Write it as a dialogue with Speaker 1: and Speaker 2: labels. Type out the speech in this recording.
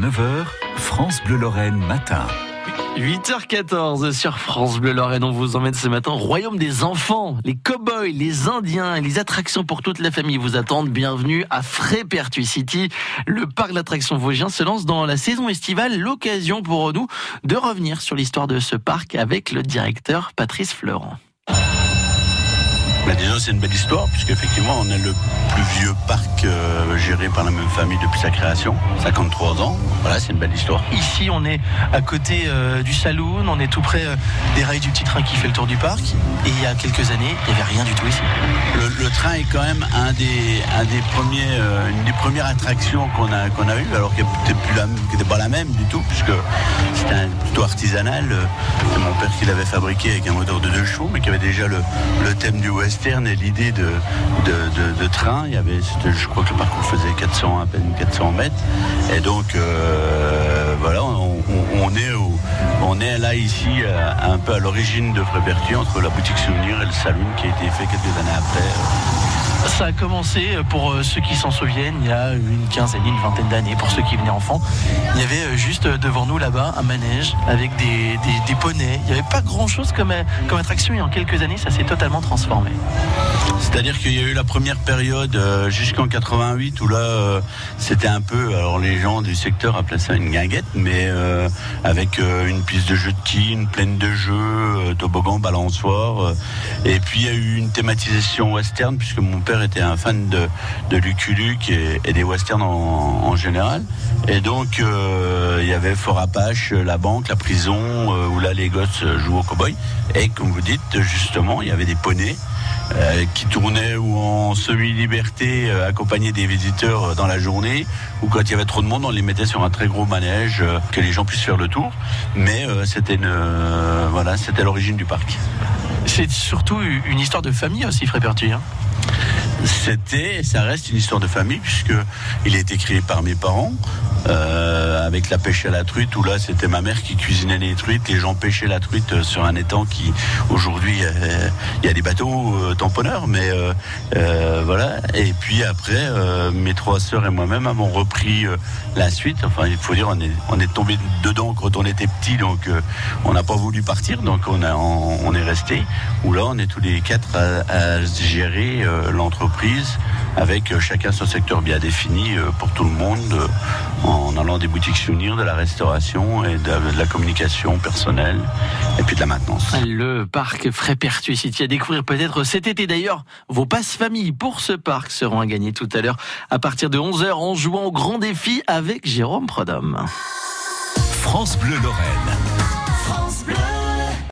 Speaker 1: 9h, France Bleu Lorraine matin.
Speaker 2: 8h14 sur France Bleu Lorraine, on vous emmène ce matin au royaume des enfants. Les cow-boys, les indiens les attractions pour toute la famille vous attendent. Bienvenue à Frépertuis City. Le parc d'attractions Vosgien se lance dans la saison estivale, l'occasion pour nous de revenir sur l'histoire de ce parc avec le directeur Patrice Fleurant.
Speaker 3: Déjà, c'est une belle histoire, puisqu'effectivement, on est le plus vieux parc euh, géré par la même famille depuis sa création, 53 ans. Voilà, c'est une belle histoire.
Speaker 2: Ici, on est à côté euh, du saloon, on est tout près euh, des rails du petit train qui fait le tour du parc. Et il y a quelques années, il n'y avait rien du tout ici.
Speaker 3: Le, train est quand même un des, un des premiers, une des premières attractions qu'on a, a eues, alors qu'elle n'était pas la même du tout, puisque c'était plutôt artisanal. C'est mon père qui l'avait fabriqué avec un moteur de deux chevaux, mais qui avait déjà le, le thème du West et l'idée de, de, train. Il y avait, je crois que le parcours faisait 400, à peine 400 mètres. Et donc, euh, voilà, on, est on est là ici un peu à l'origine de Frépertuis, entre la boutique souvenir et le saloon qui a été fait quelques années après.
Speaker 2: Ça a commencé, euh, pour euh, ceux qui s'en souviennent, il y a une quinzaine, une vingtaine d'années, pour ceux qui venaient enfants. Il y avait euh, juste devant nous là-bas un manège avec des, des, poneys. Il n'y avait pas grand-chose comme, comme attraction et en quelques années, ça s'est totalement transformé.
Speaker 3: C'est-à-dire qu'il y a eu la première période jusqu'en 88 où là, c'était un peu, alors les gens du secteur appelaient ça une guinguette, mais avec une piste de jeu de quilles, une plaine de jeu, toboggan, balançoire. et puis il y a eu une thématisation western puisque mon père était un fan de, de Lucky et, des westerns en, général. Et donc, euh, il y avait Fort Apache, la banque, la prison, euh, où là, les gosses jouent au cowboy. Et comme vous dites, justement, il y avait des poneys euh, qui tournaient ou en semi-liberté, accompagnés des visiteurs dans la journée, ou quand il y avait trop de monde, on les mettait sur un très gros manège, que les gens puissent faire le tour. Mais c'était voilà, c'était l'origine du parc.
Speaker 2: C'est surtout une histoire de famille aussi, Frépertuis. Hein
Speaker 3: c'était, ça reste une histoire de famille puisque il a été créé par mes parents. Euh, avec la pêche à la truite où là c'était ma mère qui cuisinait les truites, les gens pêchaient la truite euh, sur un étang qui aujourd'hui euh, il y a des bateaux tamponneurs, mais voilà. Et puis après mes trois sœurs et moi-même avons repris la suite. Enfin il faut dire on est on est tombé dedans quand on était petit donc on n'a pas voulu partir donc on on, est resté. Où là on est tous les quatre à gérer l'entreprise avec chacun son secteur bien défini pour tout le monde en allant des boutiques souvenirs, de la restauration et de, la communication personnelle et puis de la maintenance.
Speaker 2: Le parc Frépertuis City à découvrir peut-être cet été d'ailleurs. Vos passes famille pour ce parc seront à gagner tout à l'heure à partir de 11h en jouant au grand défi avec Jérôme Prodhomme.
Speaker 1: France Bleu Lorraine.